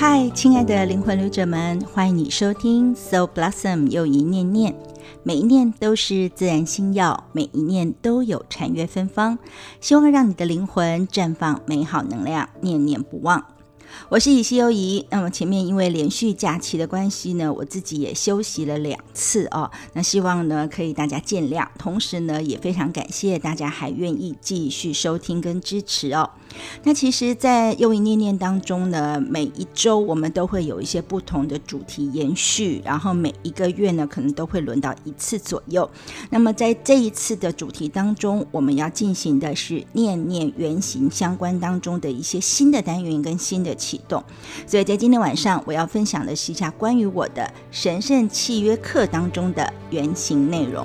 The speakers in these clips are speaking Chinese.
嗨，亲爱的灵魂旅者们，欢迎你收听 Soul Blossom 又一念念，每一念都是自然心药，每一念都有禅悦芬芳，希望让你的灵魂绽放美好能量，念念不忘。我是以西优怡。那么前面因为连续假期的关系呢，我自己也休息了两次哦。那希望呢可以大家见谅，同时呢也非常感谢大家还愿意继续收听跟支持哦。那其实，在又一念念当中呢，每一周我们都会有一些不同的主题延续，然后每一个月呢可能都会轮到一次左右。那么在这一次的主题当中，我们要进行的是念念原型相关当中的一些新的单元跟新的。启动，所以在今天晚上，我要分享的是一下关于我的神圣契约课当中的原型内容。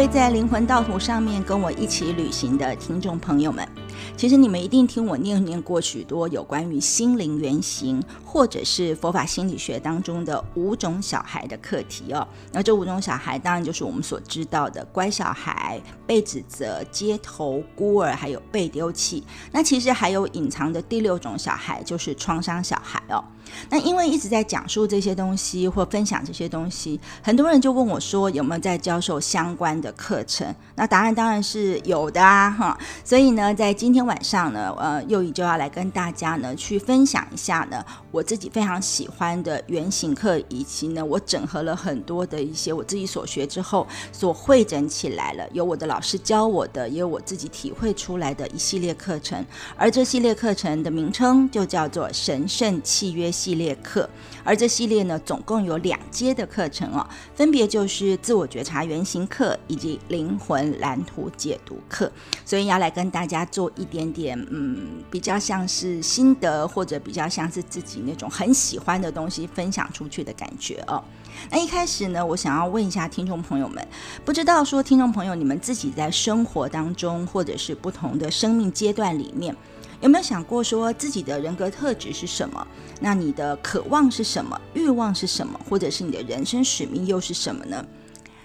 会在灵魂道途上面跟我一起旅行的听众朋友们。其实你们一定听我念念过许多有关于心灵原型，或者是佛法心理学当中的五种小孩的课题哦。那这五种小孩当然就是我们所知道的乖小孩、被指责、街头孤儿，还有被丢弃。那其实还有隐藏的第六种小孩，就是创伤小孩哦。那因为一直在讲述这些东西或分享这些东西，很多人就问我说有没有在教授相关的课程？那答案当然是有的啊，哈。所以呢，在今今天。晚上呢，呃，幼仪就要来跟大家呢去分享一下呢，我自己非常喜欢的原型课，以及呢，我整合了很多的一些我自己所学之后所汇整起来了，有我的老师教我的，也有我自己体会出来的一系列课程。而这系列课程的名称就叫做神圣契约系列课。而这系列呢，总共有两阶的课程哦，分别就是自我觉察原型课以及灵魂蓝图解读课。所以要来跟大家做一点。点嗯，比较像是心得，或者比较像是自己那种很喜欢的东西分享出去的感觉哦。那一开始呢，我想要问一下听众朋友们，不知道说听众朋友你们自己在生活当中，或者是不同的生命阶段里面，有没有想过说自己的人格特质是什么？那你的渴望是什么？欲望是什么？或者是你的人生使命又是什么呢？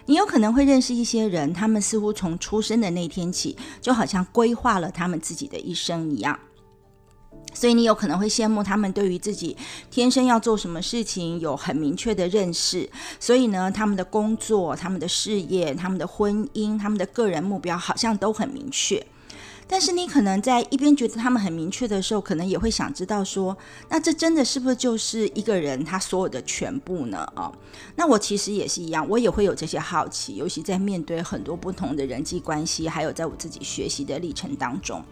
你有可能会认识一些人，他们似乎从出生的那天起，就好像规划了他们自己的一生一样。所以你有可能会羡慕他们对于自己天生要做什么事情有很明确的认识。所以呢，他们的工作、他们的事业、他们的婚姻、他们的个人目标，好像都很明确。但是你可能在一边觉得他们很明确的时候，可能也会想知道说，那这真的是不是就是一个人他所有的全部呢？哦，那我其实也是一样，我也会有这些好奇，尤其在面对很多不同的人际关系，还有在我自己学习的历程当中，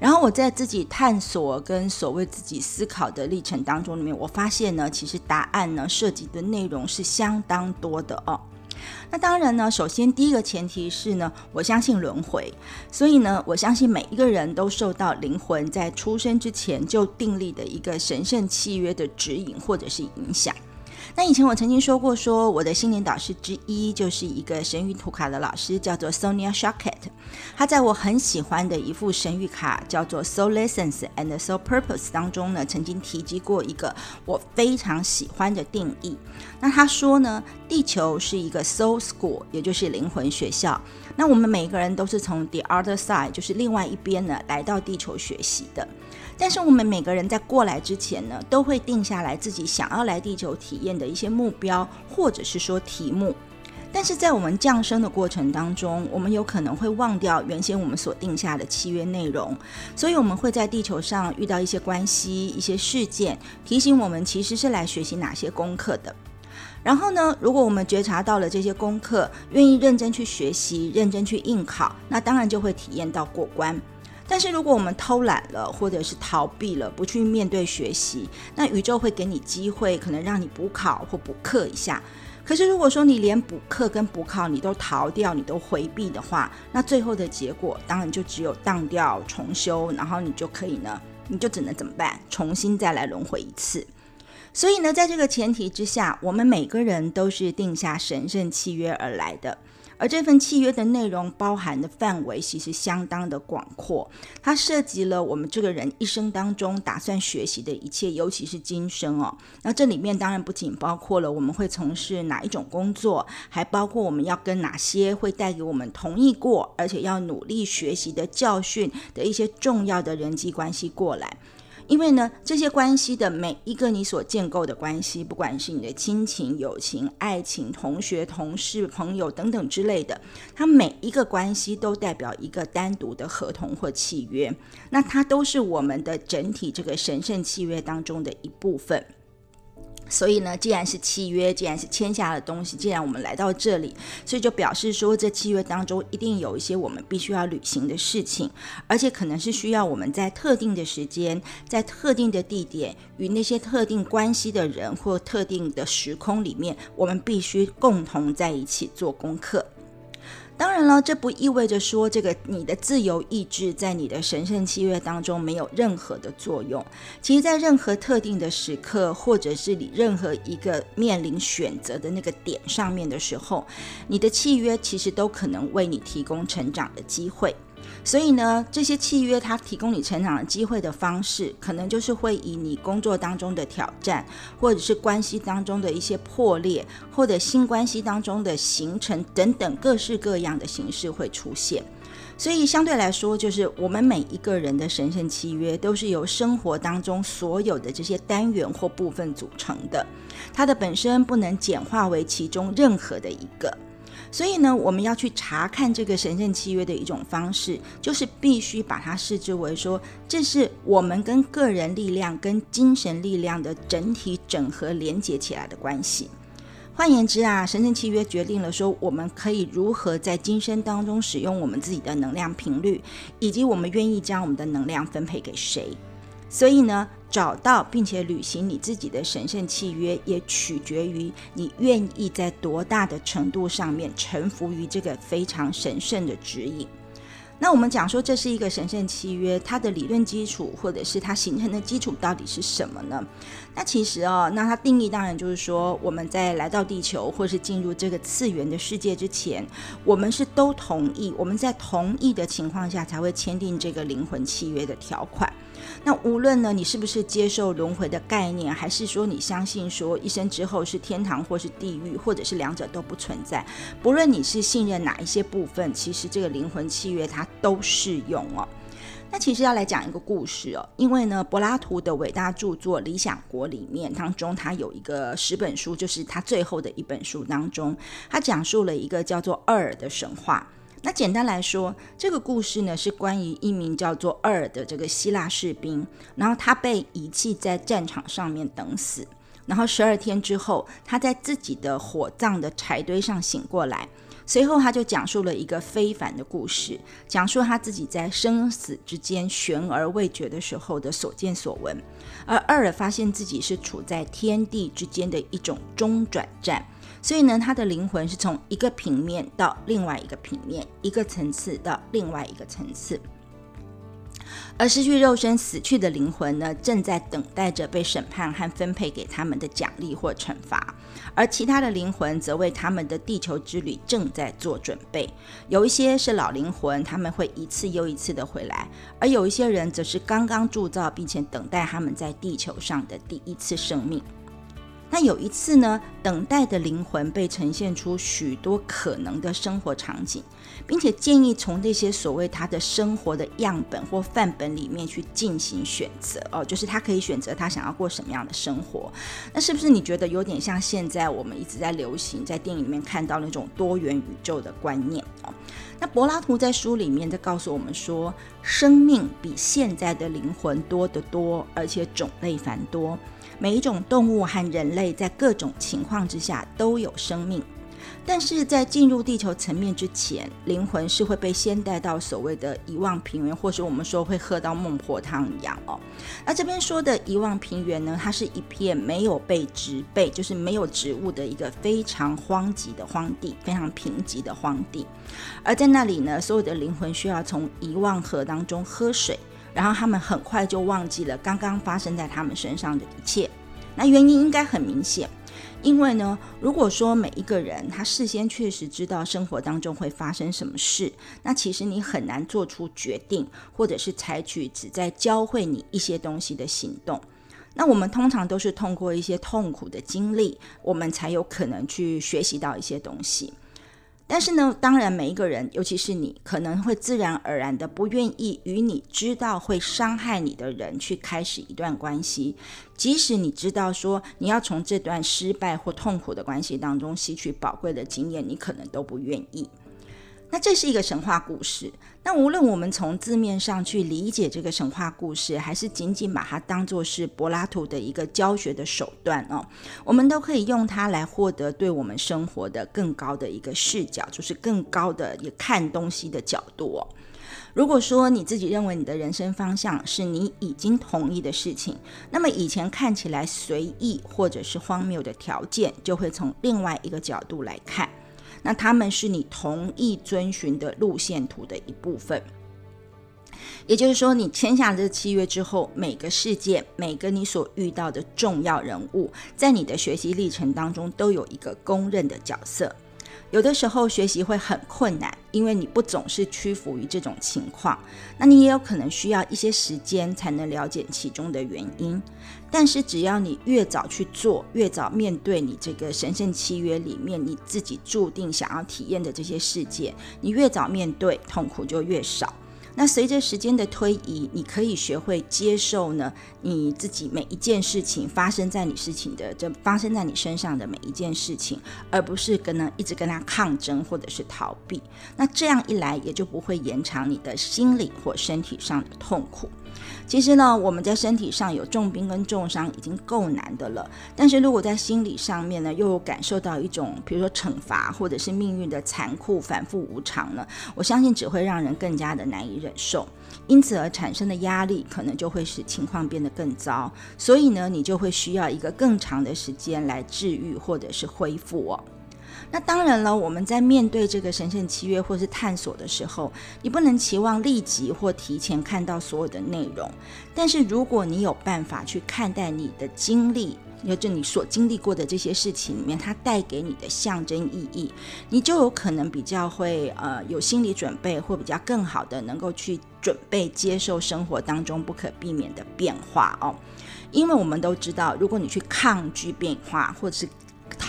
然后我在自己探索跟所谓自己思考的历程当中里面，我发现呢，其实答案呢涉及的内容是相当多的哦。那当然呢，首先第一个前提是呢，我相信轮回，所以呢，我相信每一个人都受到灵魂在出生之前就订立的一个神圣契约的指引或者是影响。那以前我曾经说过，说我的心灵导师之一就是一个神谕图卡的老师，叫做 Sonia Shockett。他在我很喜欢的一副神谕卡叫做 Soul Lessons and Soul Purpose 当中呢，曾经提及过一个我非常喜欢的定义。那他说呢，地球是一个 Soul School，也就是灵魂学校。那我们每个人都是从 the other side，就是另外一边呢，来到地球学习的。但是我们每个人在过来之前呢，都会定下来自己想要来地球体验的一些目标，或者是说题目。但是在我们降生的过程当中，我们有可能会忘掉原先我们所定下的契约内容，所以我们会在地球上遇到一些关系、一些事件，提醒我们其实是来学习哪些功课的。然后呢，如果我们觉察到了这些功课，愿意认真去学习、认真去应考，那当然就会体验到过关。但是如果我们偷懒了，或者是逃避了，不去面对学习，那宇宙会给你机会，可能让你补考或补课一下。可是如果说你连补课跟补考你都逃掉，你都回避的话，那最后的结果当然就只有当掉重修，然后你就可以呢，你就只能怎么办？重新再来轮回一次。所以呢，在这个前提之下，我们每个人都是定下神圣契约而来的。而这份契约的内容包含的范围其实相当的广阔，它涉及了我们这个人一生当中打算学习的一切，尤其是今生哦。那这里面当然不仅包括了我们会从事哪一种工作，还包括我们要跟哪些会带给我们同意过，而且要努力学习的教训的一些重要的人际关系过来。因为呢，这些关系的每一个你所建构的关系，不管是你的亲情、友情、爱情、同学、同事、朋友等等之类的，它每一个关系都代表一个单独的合同或契约，那它都是我们的整体这个神圣契约当中的一部分。所以呢，既然是契约，既然是签下的东西，既然我们来到这里，所以就表示说，这契约当中一定有一些我们必须要履行的事情，而且可能是需要我们在特定的时间，在特定的地点，与那些特定关系的人或特定的时空里面，我们必须共同在一起做功课。当然了，这不意味着说这个你的自由意志在你的神圣契约当中没有任何的作用。其实，在任何特定的时刻，或者是你任何一个面临选择的那个点上面的时候，你的契约其实都可能为你提供成长的机会。所以呢，这些契约它提供你成长的机会的方式，可能就是会以你工作当中的挑战，或者是关系当中的一些破裂，或者新关系当中的形成等等各式各样的形式会出现。所以相对来说，就是我们每一个人的神圣契约，都是由生活当中所有的这些单元或部分组成的，它的本身不能简化为其中任何的一个。所以呢，我们要去查看这个神圣契约的一种方式，就是必须把它视之为说，这是我们跟个人力量、跟精神力量的整体整合连接起来的关系。换言之啊，神圣契约决定了说，我们可以如何在今生当中使用我们自己的能量频率，以及我们愿意将我们的能量分配给谁。所以呢。找到并且履行你自己的神圣契约，也取决于你愿意在多大的程度上面臣服于这个非常神圣的指引。那我们讲说这是一个神圣契约，它的理论基础或者是它形成的基础到底是什么呢？那其实哦，那它定义当然就是说，我们在来到地球或是进入这个次元的世界之前，我们是都同意，我们在同意的情况下才会签订这个灵魂契约的条款。那无论呢，你是不是接受轮回的概念，还是说你相信说一生之后是天堂或是地狱，或者是两者都不存在，不论你是信任哪一些部分，其实这个灵魂契约它都适用哦。那其实要来讲一个故事哦，因为呢，柏拉图的伟大著作《理想国》里面当中，他有一个十本书，就是他最后的一本书当中，他讲述了一个叫做厄尔的神话。那简单来说，这个故事呢是关于一名叫做厄尔的这个希腊士兵，然后他被遗弃在战场上面等死，然后十二天之后，他在自己的火葬的柴堆上醒过来，随后他就讲述了一个非凡的故事，讲述他自己在生死之间悬而未决的时候的所见所闻，而厄尔发现自己是处在天地之间的一种中转站。所以呢，他的灵魂是从一个平面到另外一个平面，一个层次到另外一个层次。而失去肉身死去的灵魂呢，正在等待着被审判和分配给他们的奖励或惩罚。而其他的灵魂则为他们的地球之旅正在做准备。有一些是老灵魂，他们会一次又一次的回来；而有一些人则是刚刚铸造，并且等待他们在地球上的第一次生命。那有一次呢，等待的灵魂被呈现出许多可能的生活场景，并且建议从这些所谓他的生活的样本或范本里面去进行选择哦，就是他可以选择他想要过什么样的生活。那是不是你觉得有点像现在我们一直在流行在电影里面看到那种多元宇宙的观念哦？那柏拉图在书里面在告诉我们说，生命比现在的灵魂多得多，而且种类繁多。每一种动物和人类在各种情况之下都有生命，但是在进入地球层面之前，灵魂是会被先带到所谓的遗忘平原，或者我们说会喝到孟婆汤一样哦。那这边说的遗忘平原呢，它是一片没有被植被，就是没有植物的一个非常荒瘠的荒地，非常贫瘠的荒地。而在那里呢，所有的灵魂需要从遗忘河当中喝水。然后他们很快就忘记了刚刚发生在他们身上的一切。那原因应该很明显，因为呢，如果说每一个人他事先确实知道生活当中会发生什么事，那其实你很难做出决定，或者是采取只在教会你一些东西的行动。那我们通常都是通过一些痛苦的经历，我们才有可能去学习到一些东西。但是呢，当然每一个人，尤其是你，可能会自然而然的不愿意与你知道会伤害你的人去开始一段关系，即使你知道说你要从这段失败或痛苦的关系当中吸取宝贵的经验，你可能都不愿意。那这是一个神话故事。那无论我们从字面上去理解这个神话故事，还是仅仅把它当做是柏拉图的一个教学的手段哦，我们都可以用它来获得对我们生活的更高的一个视角，就是更高的也看东西的角度哦。如果说你自己认为你的人生方向是你已经同意的事情，那么以前看起来随意或者是荒谬的条件，就会从另外一个角度来看。那他们是你同意遵循的路线图的一部分，也就是说，你签下这契约之后，每个事件、每个你所遇到的重要人物，在你的学习历程当中都有一个公认的角色。有的时候学习会很困难，因为你不总是屈服于这种情况，那你也有可能需要一些时间才能了解其中的原因。但是只要你越早去做，越早面对你这个神圣契约里面你自己注定想要体验的这些世界，你越早面对，痛苦就越少。那随着时间的推移，你可以学会接受呢，你自己每一件事情发生在你事情的就发生在你身上的每一件事情，而不是跟呢一直跟他抗争或者是逃避。那这样一来，也就不会延长你的心理或身体上的痛苦。其实呢，我们在身体上有重病跟重伤已经够难的了，但是如果在心理上面呢，又感受到一种比如说惩罚或者是命运的残酷、反复无常呢，我相信只会让人更加的难以忍受，因此而产生的压力可能就会使情况变得更糟，所以呢，你就会需要一个更长的时间来治愈或者是恢复哦。那当然了，我们在面对这个神圣契约或是探索的时候，你不能期望立即或提前看到所有的内容。但是如果你有办法去看待你的经历，也就你所经历过的这些事情里面，它带给你的象征意义，你就有可能比较会呃有心理准备，或比较更好的能够去准备接受生活当中不可避免的变化哦。因为我们都知道，如果你去抗拒变化，或者是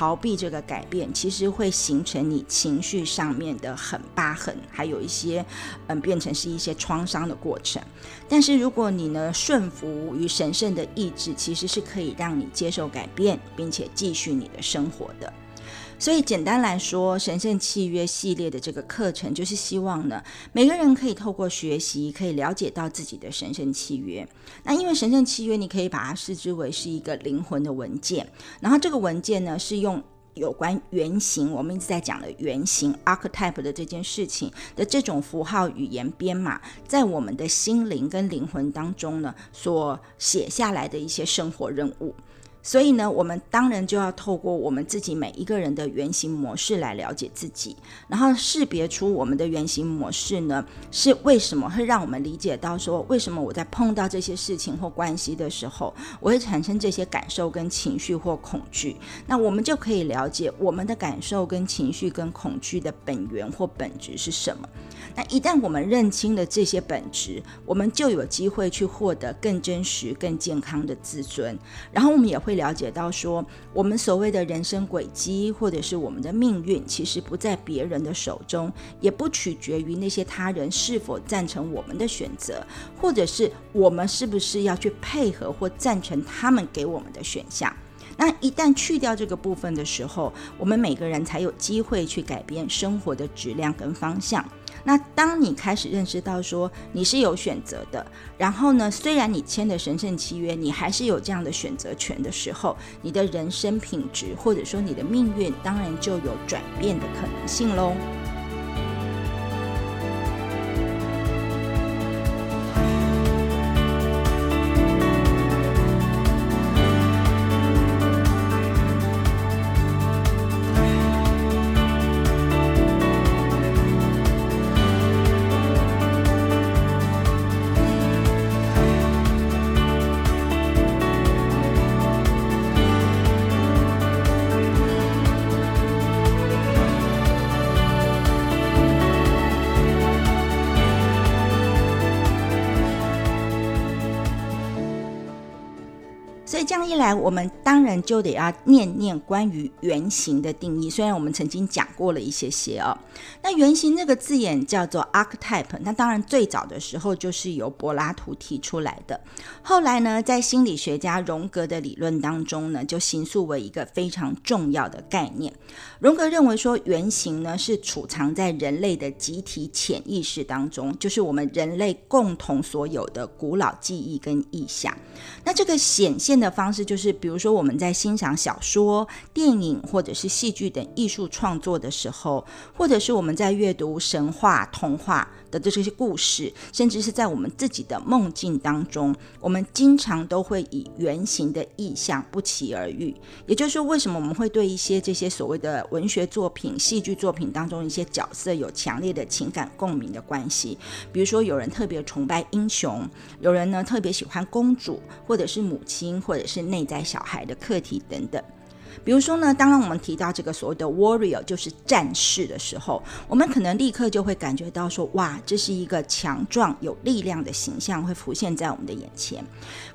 逃避这个改变，其实会形成你情绪上面的很疤痕，还有一些嗯，变成是一些创伤的过程。但是如果你呢顺服于神圣的意志，其实是可以让你接受改变，并且继续你的生活的。所以简单来说，神圣契约系列的这个课程，就是希望呢，每个人可以透过学习，可以了解到自己的神圣契约。那因为神圣契约，你可以把它视之为是一个灵魂的文件。然后这个文件呢，是用有关原型，我们一直在讲的原型 （archetype） 的这件事情的这种符号语言编码，在我们的心灵跟灵魂当中呢，所写下来的一些生活任务。所以呢，我们当然就要透过我们自己每一个人的原型模式来了解自己，然后识别出我们的原型模式呢是为什么会让我们理解到说，为什么我在碰到这些事情或关系的时候，我会产生这些感受跟情绪或恐惧。那我们就可以了解我们的感受跟情绪跟恐惧的本源或本质是什么。那一旦我们认清了这些本质，我们就有机会去获得更真实、更健康的自尊。然后我们也会了解到，说我们所谓的人生轨迹，或者是我们的命运，其实不在别人的手中，也不取决于那些他人是否赞成我们的选择，或者是我们是不是要去配合或赞成他们给我们的选项。那一旦去掉这个部分的时候，我们每个人才有机会去改变生活的质量跟方向。那当你开始认识到说你是有选择的，然后呢，虽然你签的神圣契约，你还是有这样的选择权的时候，你的人生品质或者说你的命运，当然就有转变的可能性喽。我们当然就得要念念关于原型的定义。虽然我们曾经讲过了一些些哦，那原型这个字眼叫做 archetype，那当然最早的时候就是由柏拉图提出来的。后来呢，在心理学家荣格的理论当中呢，就形塑为一个非常重要的概念。荣格认为说，原型呢是储藏在人类的集体潜意识当中，就是我们人类共同所有的古老记忆跟意象。那这个显现的方式，就是是比如说我们在欣赏小说、电影或者是戏剧等艺术创作的时候，或者是我们在阅读神话、童话。的这些故事，甚至是在我们自己的梦境当中，我们经常都会以原型的意象不期而遇。也就是说，为什么我们会对一些这些所谓的文学作品、戏剧作品当中一些角色有强烈的情感共鸣的关系？比如说，有人特别崇拜英雄，有人呢特别喜欢公主，或者是母亲，或者是内在小孩的课题等等。比如说呢，当然我们提到这个所谓的 warrior，就是战士的时候，我们可能立刻就会感觉到说，哇，这是一个强壮有力量的形象会浮现在我们的眼前。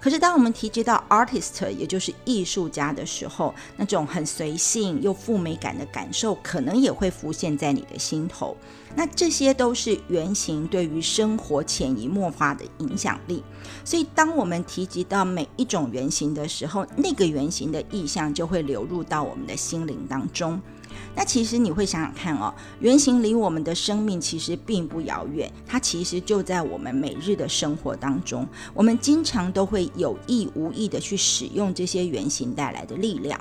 可是当我们提及到 artist，也就是艺术家的时候，那种很随性又富美感的感受，可能也会浮现在你的心头。那这些都是原型对于生活潜移默化的影响力。所以，当我们提及到每一种原型的时候，那个原型的意象就会流入到我们的心灵当中。那其实你会想想看哦，原型离我们的生命其实并不遥远，它其实就在我们每日的生活当中。我们经常都会有意无意的去使用这些原型带来的力量。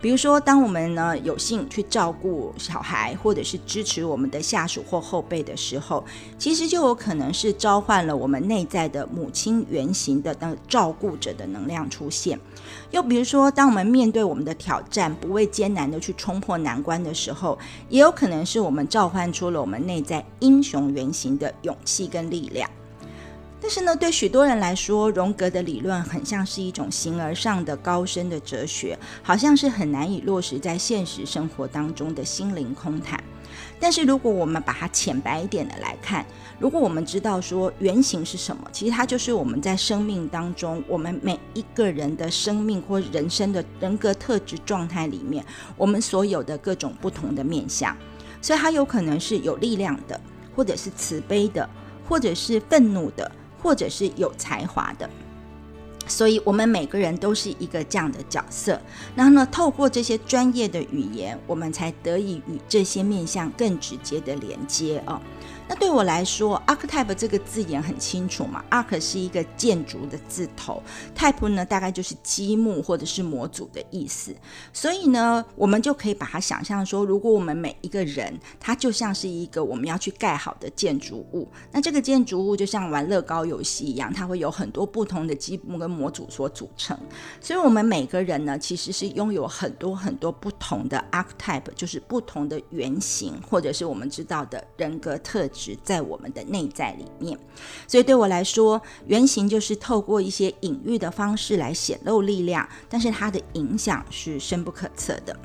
比如说，当我们呢有幸去照顾小孩，或者是支持我们的下属或后辈的时候，其实就有可能是召唤了我们内在的母亲原型的那照顾者的能量出现。又比如说，当我们面对我们的挑战，不畏艰难的去冲破难关的时候，也有可能是我们召唤出了我们内在英雄原型的勇气跟力量。但是呢，对许多人来说，荣格的理论很像是一种形而上的高深的哲学，好像是很难以落实在现实生活当中的心灵空谈。但是如果我们把它浅白一点的来看，如果我们知道说原型是什么，其实它就是我们在生命当中，我们每一个人的生命或人生的人格特质状态里面，我们所有的各种不同的面相。所以它有可能是有力量的，或者是慈悲的，或者是愤怒的。或者是有才华的，所以我们每个人都是一个这样的角色。然后呢，透过这些专业的语言，我们才得以与这些面向更直接的连接哦。那对我来说，archetype 这个字眼很清楚嘛，arch 是一个建筑的字头，type 呢大概就是积木或者是模组的意思，所以呢，我们就可以把它想象说，如果我们每一个人，他就像是一个我们要去盖好的建筑物，那这个建筑物就像玩乐高游戏一样，它会有很多不同的积木跟模组所组成，所以我们每个人呢，其实是拥有很多很多不同的 archetype，就是不同的原型，或者是我们知道的人格特。在我们的内在里面，所以对我来说，原型就是透过一些隐喻的方式来显露力量，但是它的影响是深不可测的。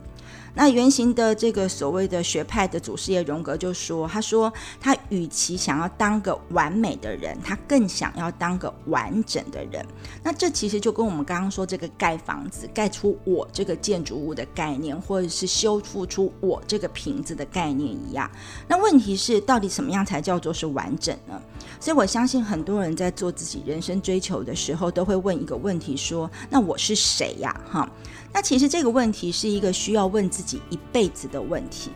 那原型的这个所谓的学派的祖师爷荣格就说：“他说他与其想要当个完美的人，他更想要当个完整的人。那这其实就跟我们刚刚说这个盖房子、盖出我这个建筑物的概念，或者是修复出我这个瓶子的概念一样。那问题是，到底什么样才叫做是完整呢？所以我相信很多人在做自己人生追求的时候，都会问一个问题：说那我是谁呀？哈。”那其实这个问题是一个需要问自己一辈子的问题。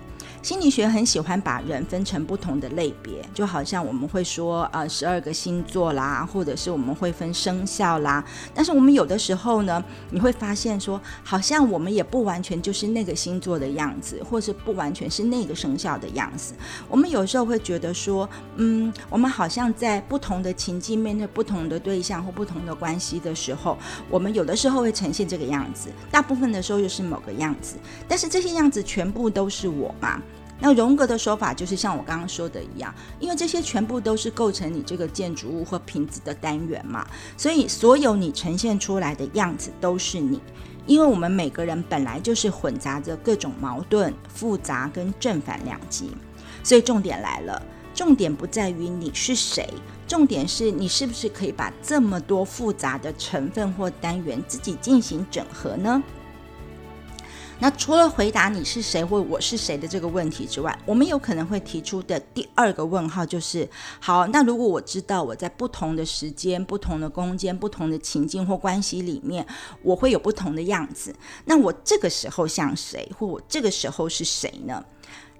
心理学很喜欢把人分成不同的类别，就好像我们会说，呃，十二个星座啦，或者是我们会分生肖啦。但是我们有的时候呢，你会发现说，好像我们也不完全就是那个星座的样子，或是不完全是那个生肖的样子。我们有时候会觉得说，嗯，我们好像在不同的情境面对不同的对象或不同的关系的时候，我们有的时候会呈现这个样子，大部分的时候又是某个样子。但是这些样子全部都是我吗？那荣格的说法就是像我刚刚说的一样，因为这些全部都是构成你这个建筑物或瓶子的单元嘛，所以所有你呈现出来的样子都是你。因为我们每个人本来就是混杂着各种矛盾、复杂跟正反两极，所以重点来了。重点不在于你是谁，重点是你是不是可以把这么多复杂的成分或单元自己进行整合呢？那除了回答你是谁或我是谁的这个问题之外，我们有可能会提出的第二个问号就是：好，那如果我知道我在不同的时间、不同的空间、不同的情境或关系里面，我会有不同的样子，那我这个时候像谁，或我这个时候是谁呢？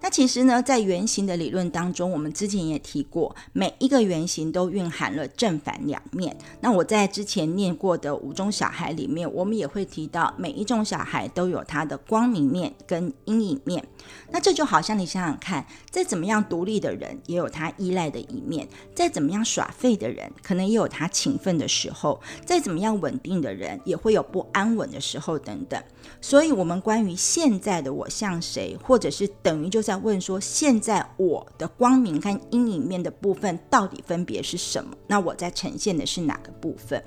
那其实呢，在原型的理论当中，我们之前也提过，每一个原型都蕴含了正反两面。那我在之前念过的五种小孩里面，我们也会提到，每一种小孩都有他的光明面跟阴影面。那这就好像你想想看，再怎么样独立的人，也有他依赖的一面；再怎么样耍废的人，可能也有他勤奋的时候；再怎么样稳定的人，也会有不安稳的时候等等。所以，我们关于现在的我像谁，或者是等于就在问说，现在我的光明跟阴影面的部分到底分别是什么？那我在呈现的是哪个部分？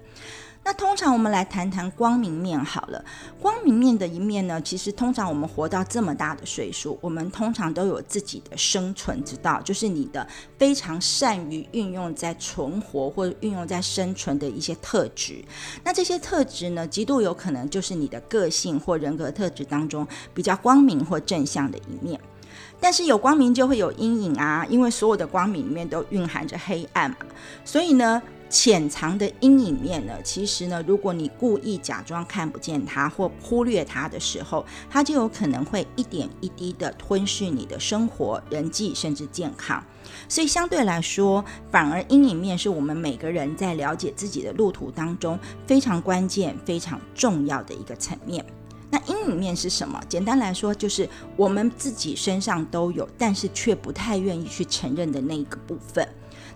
那通常我们来谈谈光明面好了。光明面的一面呢，其实通常我们活到这么大的岁数，我们通常都有自己的生存之道，就是你的非常善于运用在存活或者运用在生存的一些特质。那这些特质呢，极度有可能就是你的个性或人格特质当中比较光明或正向的一面。但是有光明就会有阴影啊，因为所有的光明里面都蕴含着黑暗嘛，所以呢。潜藏的阴影面呢？其实呢，如果你故意假装看不见它或忽略它的时候，它就有可能会一点一滴的吞噬你的生活、人际甚至健康。所以相对来说，反而阴影面是我们每个人在了解自己的路途当中非常关键、非常重要的一个层面。那阴影面是什么？简单来说，就是我们自己身上都有，但是却不太愿意去承认的那一个部分。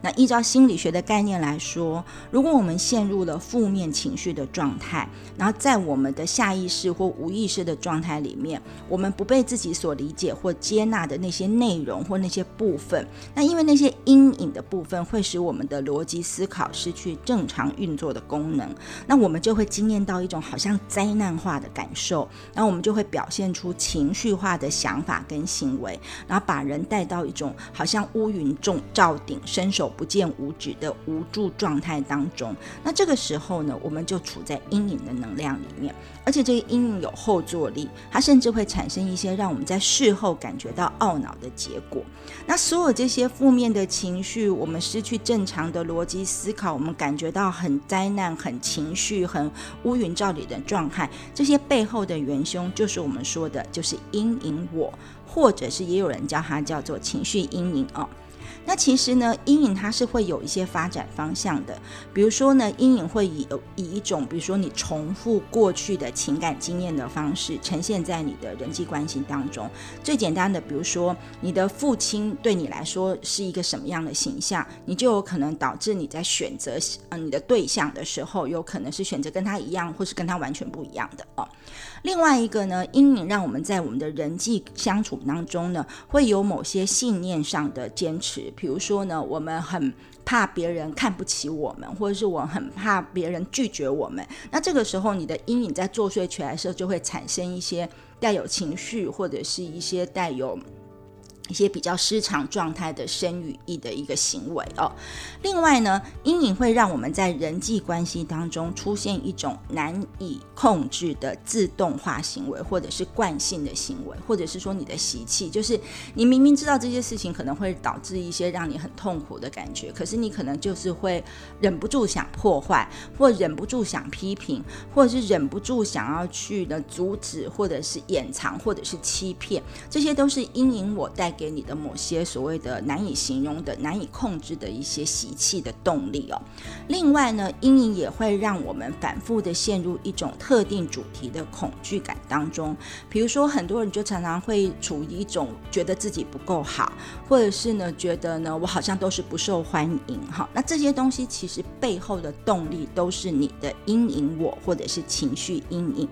那依照心理学的概念来说，如果我们陷入了负面情绪的状态，然后在我们的下意识或无意识的状态里面，我们不被自己所理解或接纳的那些内容或那些部分，那因为那些阴影的部分会使我们的逻辑思考失去正常运作的功能，那我们就会经验到一种好像灾难化的感受，然后我们就会表现出情绪化的想法跟行为，然后把人带到一种好像乌云重罩顶，伸手。不见五指的无助状态当中，那这个时候呢，我们就处在阴影的能量里面，而且这个阴影有后坐力，它甚至会产生一些让我们在事后感觉到懊恼的结果。那所有这些负面的情绪，我们失去正常的逻辑思考，我们感觉到很灾难、很情绪、很乌云罩里的状态，这些背后的元凶就是我们说的，就是阴影我，或者是也有人叫它叫做情绪阴影哦。那其实呢，阴影它是会有一些发展方向的。比如说呢，阴影会以以一种，比如说你重复过去的情感经验的方式，呈现在你的人际关系当中。最简单的，比如说你的父亲对你来说是一个什么样的形象，你就有可能导致你在选择嗯你的对象的时候，有可能是选择跟他一样，或是跟他完全不一样的哦。另外一个呢，阴影让我们在我们的人际相处当中呢，会有某些信念上的坚持。比如说呢，我们很怕别人看不起我们，或者是我很怕别人拒绝我们。那这个时候，你的阴影在作祟起来的时候，就会产生一些带有情绪，或者是一些带有。一些比较失常状态的生与意的一个行为哦。另外呢，阴影会让我们在人际关系当中出现一种难以控制的自动化行为，或者是惯性的行为，或者是说你的习气，就是你明明知道这些事情可能会导致一些让你很痛苦的感觉，可是你可能就是会忍不住想破坏，或忍不住想批评，或者是忍不住想要去的阻止，或者是掩藏，或者是欺骗，这些都是阴影我带给。你的某些所谓的难以形容的、难以控制的一些习气的动力哦。另外呢，阴影也会让我们反复的陷入一种特定主题的恐惧感当中。比如说，很多人就常常会处于一种觉得自己不够好，或者是呢，觉得呢，我好像都是不受欢迎。哈，那这些东西其实背后的动力都是你的阴影我，或者是情绪阴影。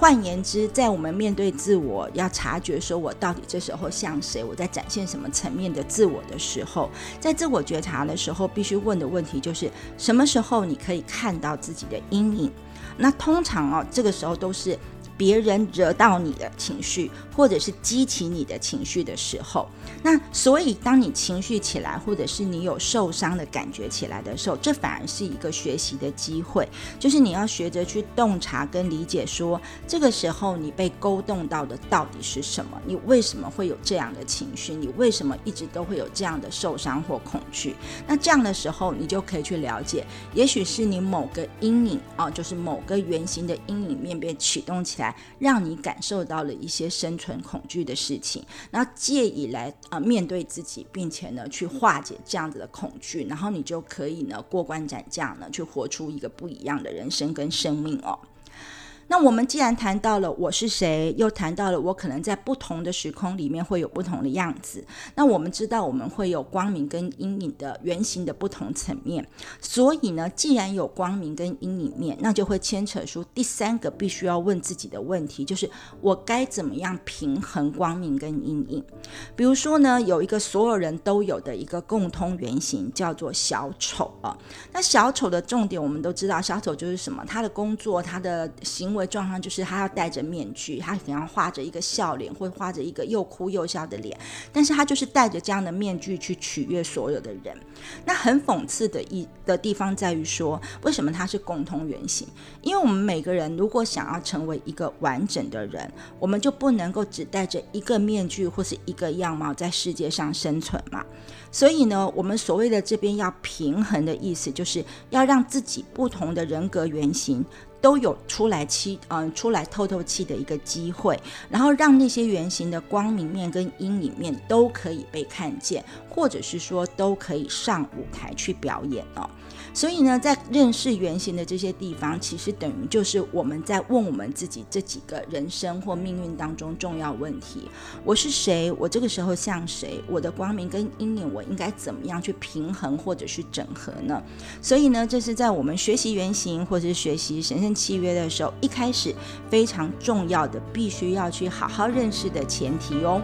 换言之，在我们面对自我，要察觉说我到底这时候像谁，我在展现什么层面的自我的时候，在自我觉察的时候，必须问的问题就是什么时候你可以看到自己的阴影？那通常哦，这个时候都是别人惹到你的情绪，或者是激起你的情绪的时候，那所以当你情绪起来，或者是你有受伤的感觉起来的时候，这反而是一个学习的机会，就是你要学着去洞察跟理解，说这个时候你被勾动到的到底是什么？你为什么会有这样的情绪？你为什么一直都会有这样的受伤或恐惧？那这样的时候，你就可以去了解，也许是你某个阴影啊，就是某个圆形的阴影面被启动起来。让你感受到了一些生存恐惧的事情，然后借以来啊面对自己，并且呢去化解这样子的恐惧，然后你就可以呢过关斩将呢，去活出一个不一样的人生跟生命哦。那我们既然谈到了我是谁，又谈到了我可能在不同的时空里面会有不同的样子，那我们知道我们会有光明跟阴影的原型的不同层面，所以呢，既然有光明跟阴影面，那就会牵扯出第三个必须要问自己的问题，就是我该怎么样平衡光明跟阴影？比如说呢，有一个所有人都有的一个共通原型叫做小丑啊。那小丑的重点我们都知道，小丑就是什么？他的工作，他的行为。状况就是他要戴着面具，他可能要画着一个笑脸，或画着一个又哭又笑的脸，但是他就是戴着这样的面具去取悦所有的人。那很讽刺的一的地方在于说，为什么他是共通原型？因为我们每个人如果想要成为一个完整的人，我们就不能够只戴着一个面具或是一个样貌在世界上生存嘛。所以呢，我们所谓的这边要平衡的意思，就是要让自己不同的人格原型。都有出来气，嗯，出来透透气的一个机会，然后让那些圆形的光明面跟阴影面都可以被看见，或者是说都可以上舞台去表演哦。所以呢，在认识原型的这些地方，其实等于就是我们在问我们自己这几个人生或命运当中重要问题：我是谁？我这个时候像谁？我的光明跟阴影，我应该怎么样去平衡或者是整合呢？所以呢，这是在我们学习原型或者是学习神圣契约的时候，一开始非常重要的，必须要去好好认识的前提哦。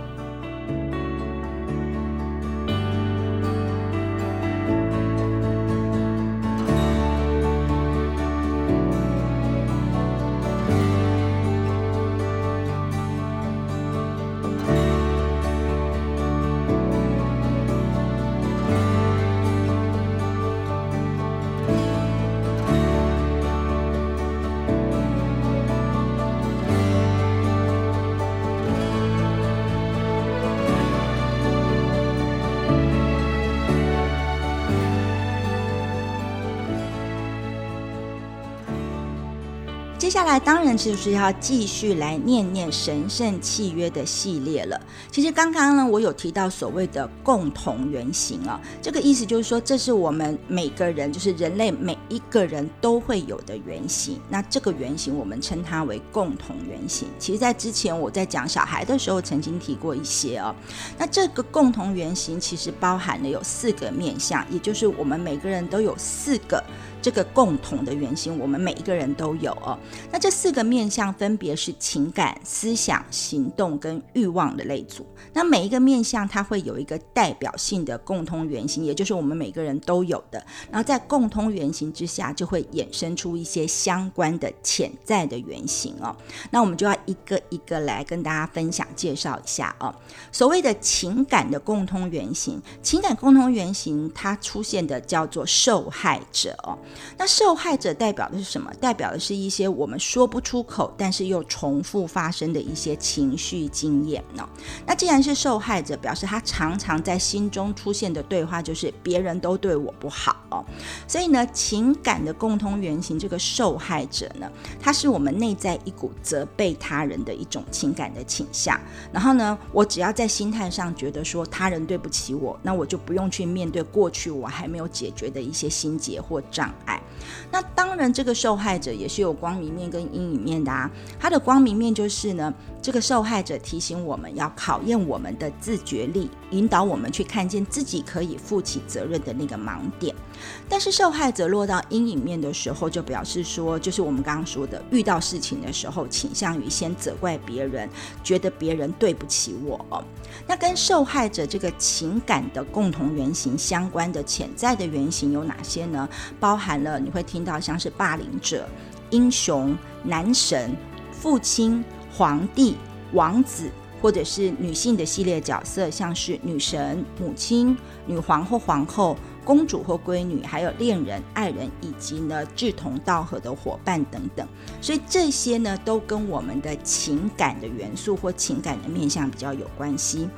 来当然就是要继续来念念神圣契约的系列了。其实刚刚呢，我有提到所谓的共同原型啊，这个意思就是说，这是我们每个人，就是人类每一个人都会有的原型。那这个原型我们称它为共同原型。其实，在之前我在讲小孩的时候，曾经提过一些哦。那这个共同原型其实包含了有四个面向，也就是我们每个人都有四个。这个共同的原型，我们每一个人都有哦。那这四个面相分别是情感、思想、行动跟欲望的类组。那每一个面相，它会有一个代表性的共通原型，也就是我们每个人都有的。然后在共通原型之下，就会衍生出一些相关的潜在的原型哦。那我们就要一个一个来跟大家分享介绍一下哦。所谓的情感的共通原型，情感共通原型它出现的叫做受害者哦。那受害者代表的是什么？代表的是一些我们说不出口，但是又重复发生的一些情绪经验呢。那既然是受害者，表示他常常在心中出现的对话就是别人都对我不好哦。所以呢，情感的共通原型，这个受害者呢，它是我们内在一股责备他人的一种情感的倾向。然后呢，我只要在心态上觉得说他人对不起我，那我就不用去面对过去我还没有解决的一些心结或障碍。那当然，这个受害者也是有光明面跟阴影面的啊。他的光明面就是呢，这个受害者提醒我们要考验我们的自觉力，引导我们去看见自己可以负起责任的那个盲点。但是受害者落到阴影面的时候，就表示说，就是我们刚刚说的，遇到事情的时候，倾向于先责怪别人，觉得别人对不起我。那跟受害者这个情感的共同原型相关的潜在的原型有哪些呢？包含了你会听到像是霸凌者、英雄、男神。父亲、皇帝、王子，或者是女性的系列角色，像是女神、母亲、女皇或皇后。公主或闺女，还有恋人、爱人，以及呢志同道合的伙伴等等，所以这些呢都跟我们的情感的元素或情感的面相比较有关系。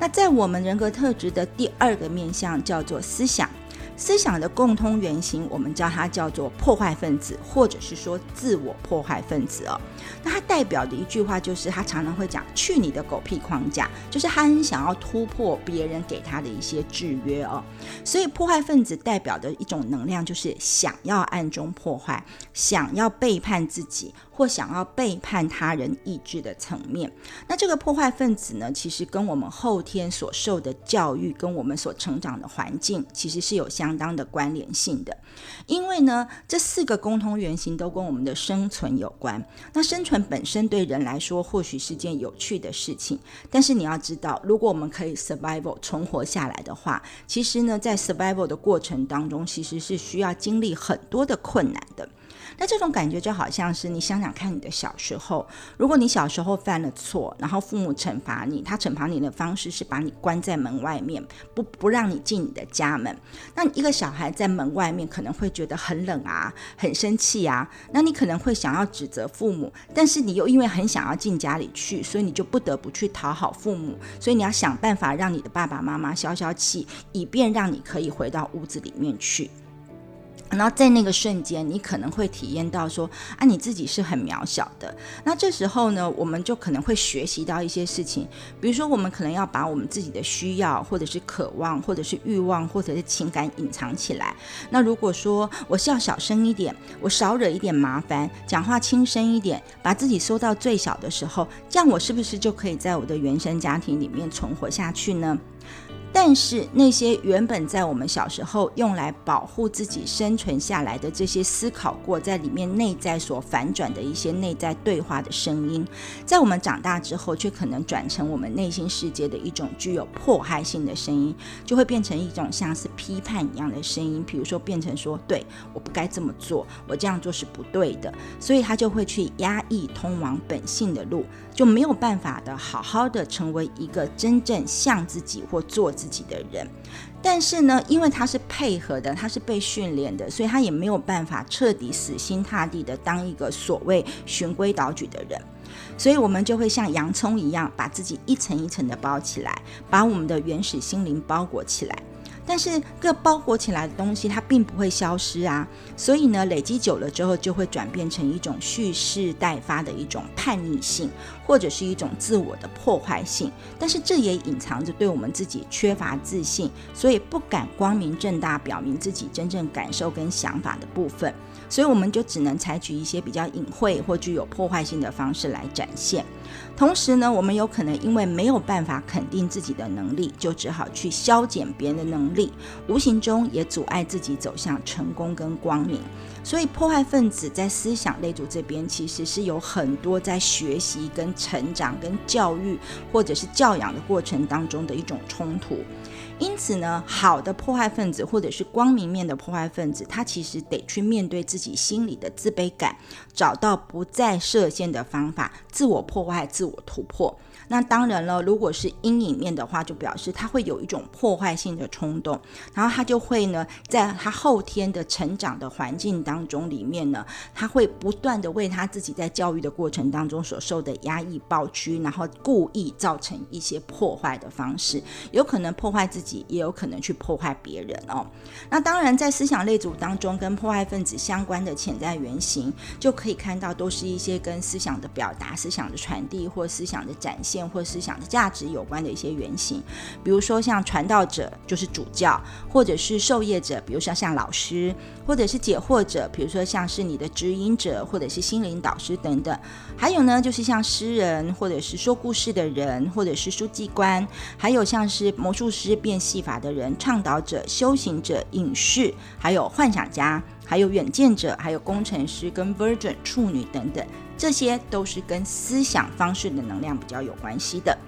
那在我们人格特质的第二个面相叫做思想。思想的共通原型，我们叫它叫做破坏分子，或者是说自我破坏分子哦。那它代表的一句话就是，他常常会讲“去你的狗屁框架”，就是他很想要突破别人给他的一些制约哦。所以破坏分子代表的一种能量，就是想要暗中破坏，想要背叛自己。或想要背叛他人意志的层面，那这个破坏分子呢，其实跟我们后天所受的教育，跟我们所成长的环境，其实是有相相当的关联性的。因为呢，这四个共通原型都跟我们的生存有关。那生存本身对人来说，或许是件有趣的事情，但是你要知道，如果我们可以 survival 存活下来的话，其实呢，在 survival 的过程当中，其实是需要经历很多的困难的。那这种感觉就好像是你想想看，你的小时候，如果你小时候犯了错，然后父母惩罚你，他惩罚你的方式是把你关在门外面，不不让你进你的家门。那一个小孩在门外面可能会觉得很冷啊，很生气啊。那你可能会想要指责父母，但是你又因为很想要进家里去，所以你就不得不去讨好父母。所以你要想办法让你的爸爸妈妈消消气，以便让你可以回到屋子里面去。然后在那个瞬间，你可能会体验到说啊，你自己是很渺小的。那这时候呢，我们就可能会学习到一些事情，比如说我们可能要把我们自己的需要，或者是渴望，或者是欲望，或者是情感隐藏起来。那如果说我是要小声一点，我少惹一点麻烦，讲话轻声一点，把自己缩到最小的时候，这样我是不是就可以在我的原生家庭里面存活下去呢？但是那些原本在我们小时候用来保护自己生存下来的这些思考过，在里面内在所反转的一些内在对话的声音，在我们长大之后，却可能转成我们内心世界的一种具有迫害性的声音，就会变成一种像是批判一样的声音。比如说，变成说：“对，我不该这么做，我这样做是不对的。”所以他就会去压抑通往本性的路，就没有办法的好好的成为一个真正像自己或做。自己的人，但是呢，因为他是配合的，他是被训练的，所以他也没有办法彻底死心塌地的当一个所谓循规蹈矩的人，所以我们就会像洋葱一样，把自己一层一层的包起来，把我们的原始心灵包裹起来。但是各包裹起来的东西，它并不会消失啊，所以呢，累积久了之后，就会转变成一种蓄势待发的一种叛逆性，或者是一种自我的破坏性。但是这也隐藏着对我们自己缺乏自信，所以不敢光明正大表明自己真正感受跟想法的部分。所以我们就只能采取一些比较隐晦或具有破坏性的方式来展现。同时呢，我们有可能因为没有办法肯定自己的能力，就只好去消减别人的能力，无形中也阻碍自己走向成功跟光明。所以，破坏分子在思想类组这边，其实是有很多在学习、跟成长、跟教育或者是教养的过程当中的一种冲突。因此呢，好的破坏分子或者是光明面的破坏分子，他其实得去面对自己心里的自卑感，找到不再设限的方法，自我破坏、自我突破。那当然了，如果是阴影面的话，就表示他会有一种破坏性的冲动，然后他就会呢，在他后天的成长的环境当中里面呢，他会不断的为他自己在教育的过程当中所受的压抑暴屈，然后故意造成一些破坏的方式，有可能破坏自己，也有可能去破坏别人哦。那当然，在思想类组当中，跟破坏分子相关的潜在原型，就可以看到都是一些跟思想的表达、思想的传递或思想的展现。或思想的价值有关的一些原型，比如说像传道者就是主教，或者是受业者，比如说像老师，或者是解惑者，比如说像是你的指引者，或者是心灵导师等等。还有呢，就是像诗人，或者是说故事的人，或者是书记官，还有像是魔术师变戏法的人，倡导者、修行者、隐士，还有幻想家，还有远见者，还有工程师跟 Virgin 处女等等。这些都是跟思想方式的能量比较有关系的。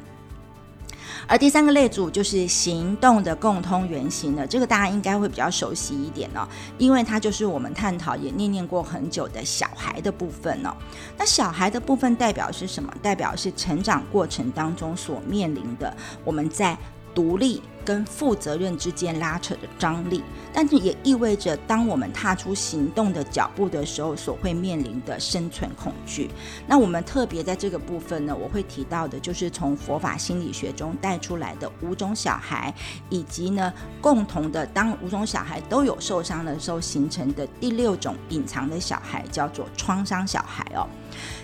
而第三个类组就是行动的共通原型了，这个大家应该会比较熟悉一点哦，因为它就是我们探讨也念念过很久的小孩的部分哦。那小孩的部分代表是什么？代表是成长过程当中所面临的我们在。独立跟负责任之间拉扯的张力，但是也意味着，当我们踏出行动的脚步的时候，所会面临的生存恐惧。那我们特别在这个部分呢，我会提到的，就是从佛法心理学中带出来的五种小孩，以及呢共同的，当五种小孩都有受伤的时候形成的第六种隐藏的小孩，叫做创伤小孩哦。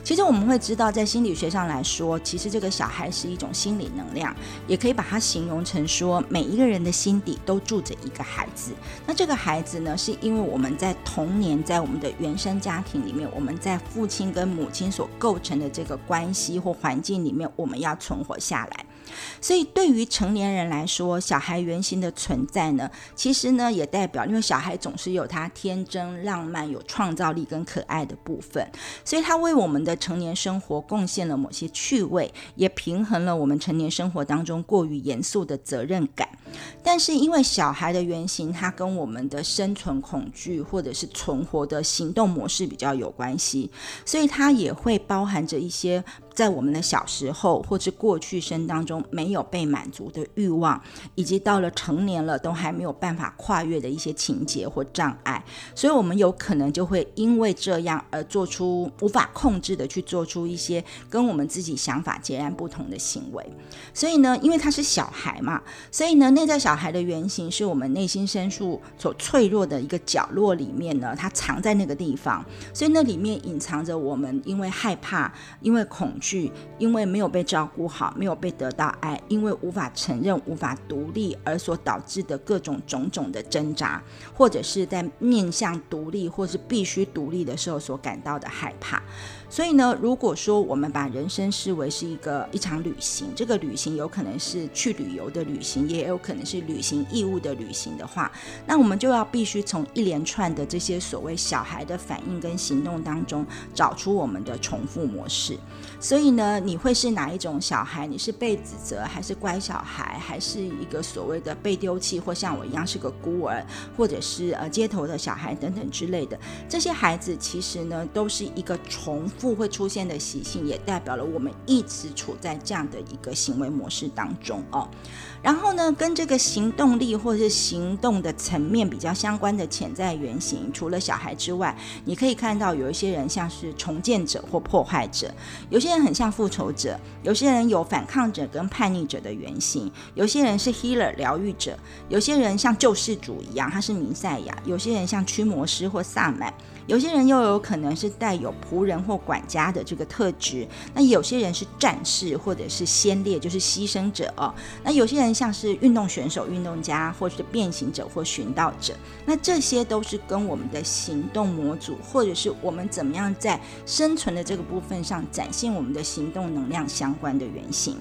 其实我们会知道，在心理学上来说，其实这个小孩是一种心理能量，也可以把它形容成说，每一个人的心底都住着一个孩子。那这个孩子呢，是因为我们在童年，在我们的原生家庭里面，我们在父亲跟母亲所构成的这个关系或环境里面，我们要存活下来。所以，对于成年人来说，小孩原型的存在呢，其实呢，也代表，因为小孩总是有他天真、浪漫、有创造力跟可爱的部分，所以他为我们的成年生活贡献了某些趣味，也平衡了我们成年生活当中过于严肃的责任感。但是，因为小孩的原型，它跟我们的生存恐惧或者是存活的行动模式比较有关系，所以它也会包含着一些。在我们的小时候或是过去生当中没有被满足的欲望，以及到了成年了都还没有办法跨越的一些情节或障碍，所以我们有可能就会因为这样而做出无法控制的去做出一些跟我们自己想法截然不同的行为。所以呢，因为他是小孩嘛，所以呢，内在小孩的原型是我们内心深处所脆弱的一个角落里面呢，它藏在那个地方，所以那里面隐藏着我们因为害怕、因为恐。惧，去因为没有被照顾好，没有被得到爱，因为无法承认、无法独立而所导致的各种种种的挣扎，或者是在面向独立或是必须独立的时候所感到的害怕。所以呢，如果说我们把人生视为是一个一场旅行，这个旅行有可能是去旅游的旅行，也有可能是履行义务的旅行的话，那我们就要必须从一连串的这些所谓小孩的反应跟行动当中，找出我们的重复模式。所以呢，你会是哪一种小孩？你是被指责，还是乖小孩，还是一个所谓的被丢弃，或像我一样是个孤儿，或者是呃街头的小孩等等之类的？这些孩子其实呢，都是一个重。复会出现的习性，也代表了我们一直处在这样的一个行为模式当中哦。然后呢，跟这个行动力或是行动的层面比较相关的潜在原型，除了小孩之外，你可以看到有一些人像是重建者或破坏者，有些人很像复仇者，有些人有反抗者跟叛逆者的原型，有些人是 healer 疗愈者，有些人像救世主一样，他是弥赛亚，有些人像驱魔师或萨满。有些人又有可能是带有仆人或管家的这个特质，那有些人是战士或者是先烈，就是牺牲者哦。那有些人像是运动选手、运动家，或者是变形者或寻道者，那这些都是跟我们的行动模组，或者是我们怎么样在生存的这个部分上展现我们的行动能量相关的原型。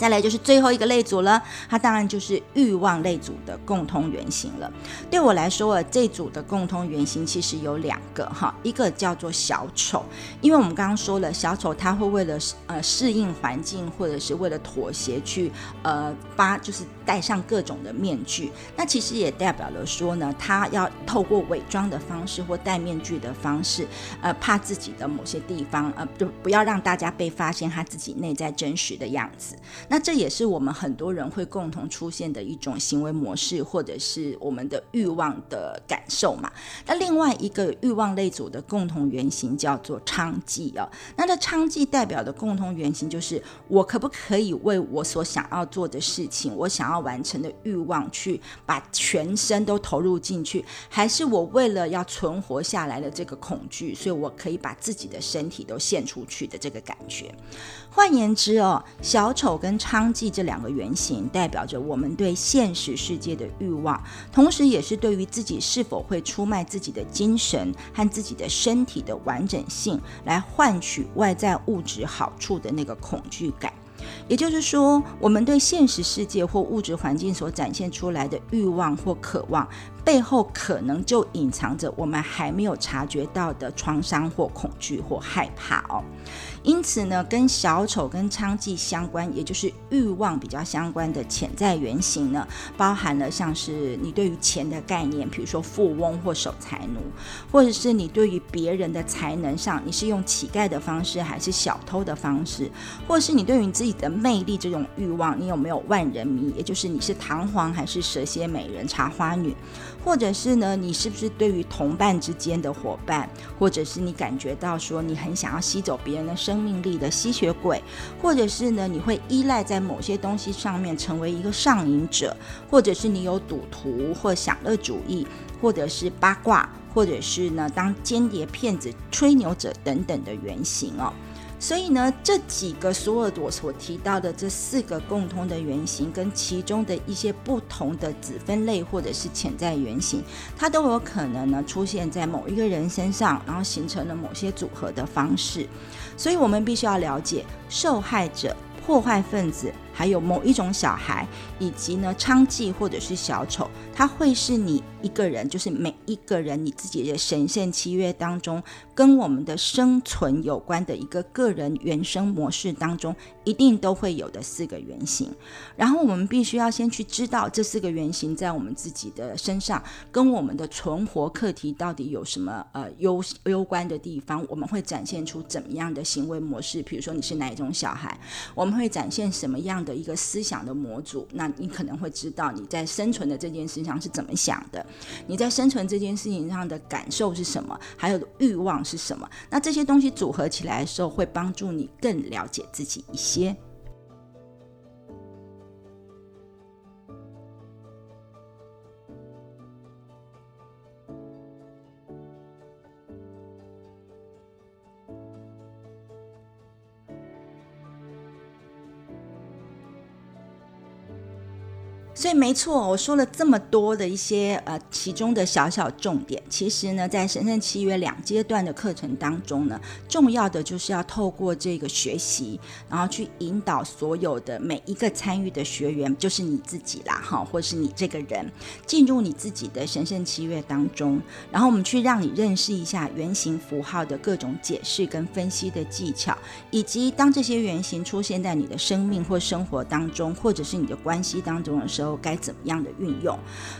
再来就是最后一个类组了，它当然就是欲望类组的共通原型了。对我来说啊，这组的共通原型其实有两个哈，一个叫做小丑，因为我们刚刚说了，小丑他会为了呃适应环境，或者是为了妥协去呃发就是戴上各种的面具。那其实也代表了说呢，他要透过伪装的方式或戴面具的方式，呃，怕自己的某些地方呃就不要让大家被发现他自己内在真实的样子。那这也是我们很多人会共同出现的一种行为模式，或者是我们的欲望的感受嘛。那另外一个欲望类组的共同原型叫做娼妓哦。那这娼妓代表的共同原型就是，我可不可以为我所想要做的事情，我想要完成的欲望，去把全身都投入进去，还是我为了要存活下来的这个恐惧，所以我可以把自己的身体都献出去的这个感觉。换言之哦，小丑跟娼妓这两个原型，代表着我们对现实世界的欲望，同时也是对于自己是否会出卖自己的精神和自己的身体的完整性，来换取外在物质好处的那个恐惧感。也就是说，我们对现实世界或物质环境所展现出来的欲望或渴望。背后可能就隐藏着我们还没有察觉到的创伤或恐惧或害怕哦。因此呢，跟小丑跟娼妓相关，也就是欲望比较相关的潜在原型呢，包含了像是你对于钱的概念，比如说富翁或守财奴，或者是你对于别人的才能上，你是用乞丐的方式还是小偷的方式，或者是你对于你自己的魅力这种欲望，你有没有万人迷，也就是你是堂皇还是蛇蝎美人、茶花女，或者是呢，你是不是对于同伴之间的伙伴，或者是你感觉到说你很想要吸走别人的生命力的吸血鬼，或者是呢，你会依赖在某些东西上面成为一个上瘾者，或者是你有赌徒或享乐主义，或者是八卦，或者是呢当间谍、骗子、吹牛者等等的原型哦。所以呢，这几个索尔朵所提到的这四个共通的原型，跟其中的一些不同的子分类或者是潜在原型，它都有可能呢出现在某一个人身上，然后形成了某些组合的方式。所以我们必须要了解受害者、破坏分子。还有某一种小孩，以及呢娼妓或者是小丑，他会是你一个人，就是每一个人你自己的神圣契约当中，跟我们的生存有关的一个个人原生模式当中，一定都会有的四个原型。然后我们必须要先去知道这四个原型在我们自己的身上，跟我们的存活课题到底有什么呃攸攸关的地方，我们会展现出怎么样的行为模式？比如说你是哪一种小孩，我们会展现什么样的？的一个思想的模组，那你可能会知道你在生存的这件事上是怎么想的，你在生存这件事情上的感受是什么，还有欲望是什么。那这些东西组合起来的时候，会帮助你更了解自己一些。所以没错，我说了这么多的一些呃其中的小小重点，其实呢，在神圣契约两阶段的课程当中呢，重要的就是要透过这个学习，然后去引导所有的每一个参与的学员，就是你自己啦，哈，或是你这个人，进入你自己的神圣契约当中，然后我们去让你认识一下原型符号的各种解释跟分析的技巧，以及当这些原型出现在你的生命或生活当中，或者是你的关系当中的时候。该怎么样的运用？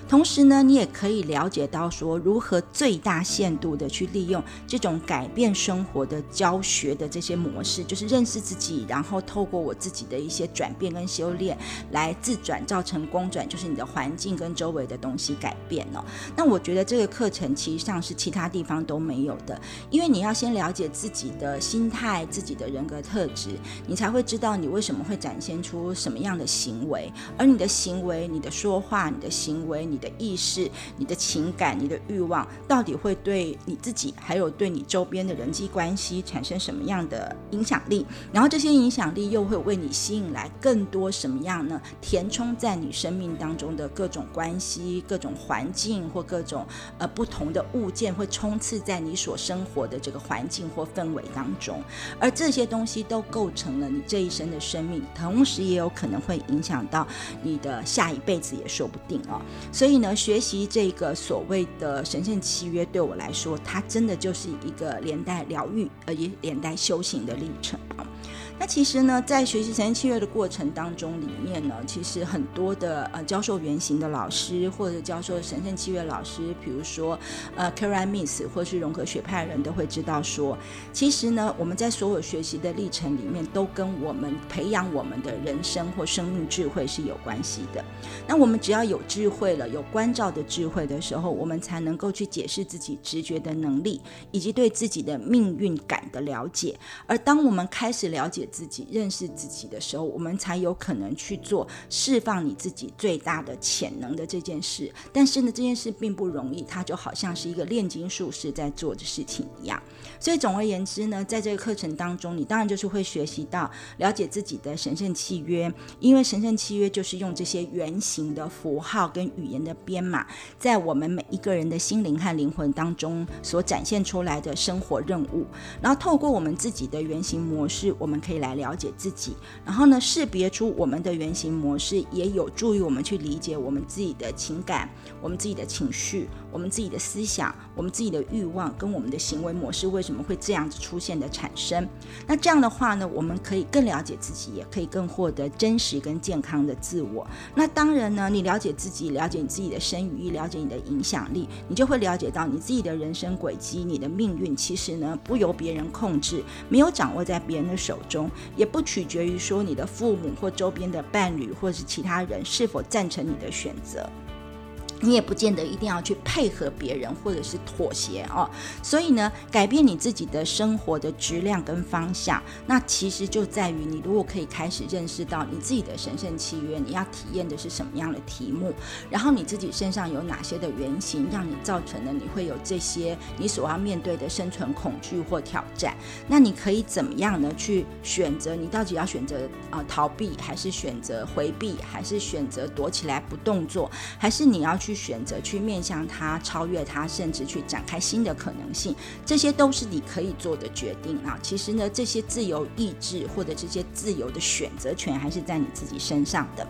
同时呢，你也可以了解到说，如何最大限度的去利用这种改变生活的教学的这些模式，就是认识自己，然后透过我自己的一些转变跟修炼，来自转造成公转，就是你的环境跟周围的东西改变哦。那我觉得这个课程其实上是其他地方都没有的，因为你要先了解自己的心态、自己的人格特质，你才会知道你为什么会展现出什么样的行为，而你的行为。你的说话、你的行为、你的意识、你的情感、你的欲望，到底会对你自己，还有对你周边的人际关系产生什么样的影响力？然后这些影响力又会为你吸引来更多什么样呢？填充在你生命当中的各种关系、各种环境或各种呃不同的物件，会冲刺在你所生活的这个环境或氛围当中。而这些东西都构成了你这一生的生命，同时也有可能会影响到你的下。一辈子也说不定哦，所以呢，学习这个所谓的神圣契约，对我来说，它真的就是一个连带疗愈，而也连带修行的历程啊。那其实呢，在学习神圣契约的过程当中，里面呢，其实很多的呃教授原型的老师，或者教授神圣契约老师，比如说呃 Karan Miss 或是融合学派人都会知道说，其实呢，我们在所有学习的历程里面，都跟我们培养我们的人生或生命智慧是有关系的。那我们只要有智慧了，有关照的智慧的时候，我们才能够去解释自己直觉的能力，以及对自己的命运感的了解。而当我们开始了解，自己认识自己的时候，我们才有可能去做释放你自己最大的潜能的这件事。但是呢，这件事并不容易，它就好像是一个炼金术士在做的事情一样。所以总而言之呢，在这个课程当中，你当然就是会学习到了解自己的神圣契约，因为神圣契约就是用这些圆形的符号跟语言的编码，在我们每一个人的心灵和灵魂当中所展现出来的生活任务。然后透过我们自己的原型模式，我们可以。来了解自己，然后呢，识别出我们的原型模式，也有助于我们去理解我们自己的情感、我们自己的情绪、我们自己的思想、我们自己的欲望跟我们的行为模式为什么会这样子出现的产生。那这样的话呢，我们可以更了解自己，也可以更获得真实跟健康的自我。那当然呢，你了解自己，了解你自己的生与意，了解你的影响力，你就会了解到你自己的人生轨迹，你的命运其实呢不由别人控制，没有掌握在别人的手中，也不取决于说你的父母或周边的伴侣或是其他人是否赞成你的选择。你也不见得一定要去配合别人或者是妥协哦，所以呢，改变你自己的生活的质量跟方向，那其实就在于你如果可以开始认识到你自己的神圣契约，你要体验的是什么样的题目，然后你自己身上有哪些的原型，让你造成了你会有这些你所要面对的生存恐惧或挑战，那你可以怎么样呢？去选择你到底要选择啊逃避，还是选择回避，还是选择躲起来不动作，还是你要去？去选择去面向它，超越它，甚至去展开新的可能性，这些都是你可以做的决定啊。其实呢，这些自由意志或者这些自由的选择权还是在你自己身上的。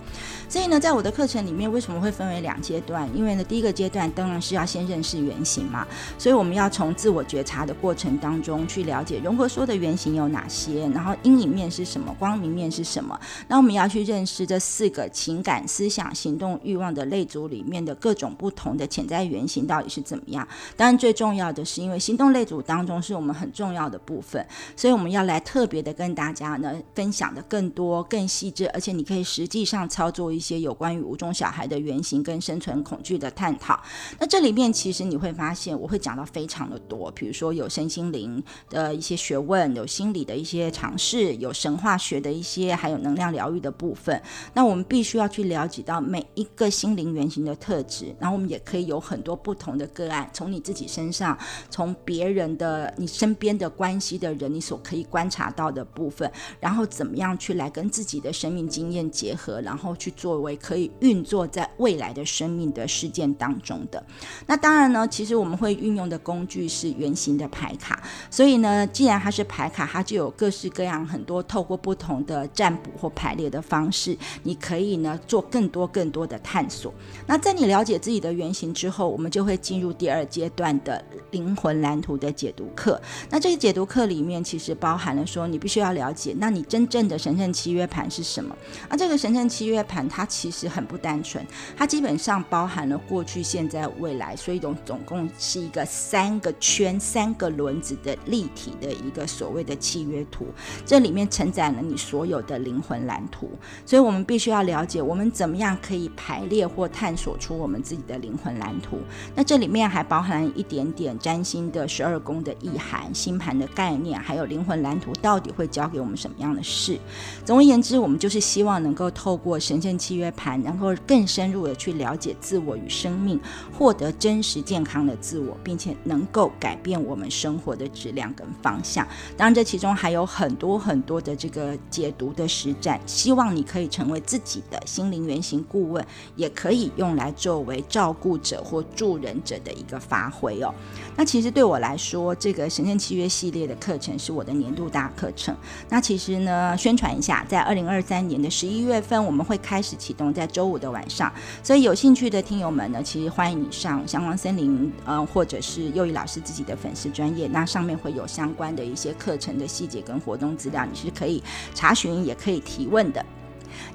所以呢，在我的课程里面，为什么会分为两阶段？因为呢，第一个阶段当然是要先认识原型嘛，所以我们要从自我觉察的过程当中去了解融合说的原型有哪些，然后阴影面是什么，光明面是什么。那我们要去认识这四个情感、思想、行动、欲望的类组里面的各。各种不同的潜在原型到底是怎么样？当然，最重要的是，因为行动类组当中是我们很重要的部分，所以我们要来特别的跟大家呢分享的更多、更细致，而且你可以实际上操作一些有关于五种小孩的原型跟生存恐惧的探讨。那这里面其实你会发现，我会讲到非常的多，比如说有身心灵的一些学问，有心理的一些尝试，有神话学的一些，还有能量疗愈的部分。那我们必须要去了解到每一个心灵原型的特质。然后我们也可以有很多不同的个案，从你自己身上，从别人的、你身边的关系的人，你所可以观察到的部分，然后怎么样去来跟自己的生命经验结合，然后去作为可以运作在未来的生命的事件当中的。那当然呢，其实我们会运用的工具是圆形的牌卡，所以呢，既然它是牌卡，它就有各式各样很多透过不同的占卜或排列的方式，你可以呢做更多更多的探索。那在你了解。解自己的原型之后，我们就会进入第二阶段的灵魂蓝图的解读课。那这个解读课里面，其实包含了说，你必须要了解，那你真正的神圣契约盘是什么？那这个神圣契约盘，它其实很不单纯，它基本上包含了过去、现在、未来，所以总总共是一个三个圈、三个轮子的立体的一个所谓的契约图。这里面承载了你所有的灵魂蓝图，所以我们必须要了解，我们怎么样可以排列或探索出我我们。自己的灵魂蓝图，那这里面还包含一点点占星的十二宫的意涵、星盘的概念，还有灵魂蓝图到底会教给我们什么样的事。总而言之，我们就是希望能够透过神圣契约盘，能够更深入的去了解自我与生命，获得真实健康的自我，并且能够改变我们生活的质量跟方向。当然，这其中还有很多很多的这个解读的实战，希望你可以成为自己的心灵原型顾问，也可以用来做为。照顾者或助人者的一个发挥哦。那其实对我来说，这个神圣契约系列的课程是我的年度大课程。那其实呢，宣传一下，在二零二三年的十一月份，我们会开始启动，在周五的晚上。所以有兴趣的听友们呢，其实欢迎你上相关森林，嗯，或者是幼仪老师自己的粉丝专业，那上面会有相关的一些课程的细节跟活动资料，你是可以查询，也可以提问的。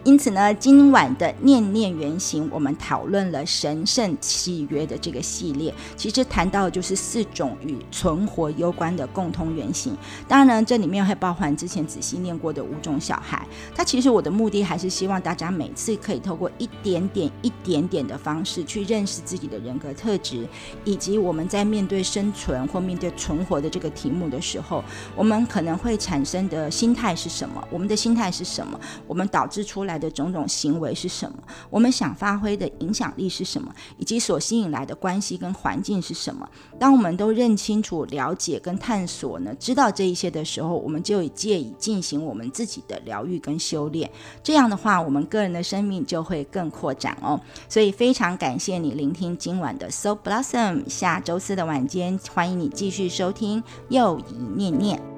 因此呢，今晚的念念原型，我们讨论了神圣契约的这个系列。其实谈到的就是四种与存活有关的共通原型。当然呢，这里面会包含之前仔细念过的五种小孩。它其实我的目的还是希望大家每次可以透过一点点、一点点的方式去认识自己的人格特质，以及我们在面对生存或面对存活的这个题目的时候，我们可能会产生的心态是什么？我们的心态是什么？我们导致出来的种种行为是什么？我们想发挥的影响力是什么？以及所吸引来的关系跟环境是什么？当我们都认清楚、了解跟探索呢，知道这一些的时候，我们就以借以进行我们自己的疗愈跟修炼。这样的话，我们个人的生命就会更扩展哦。所以非常感谢你聆听今晚的 So Blossom。下周四的晚间，欢迎你继续收听又一念念。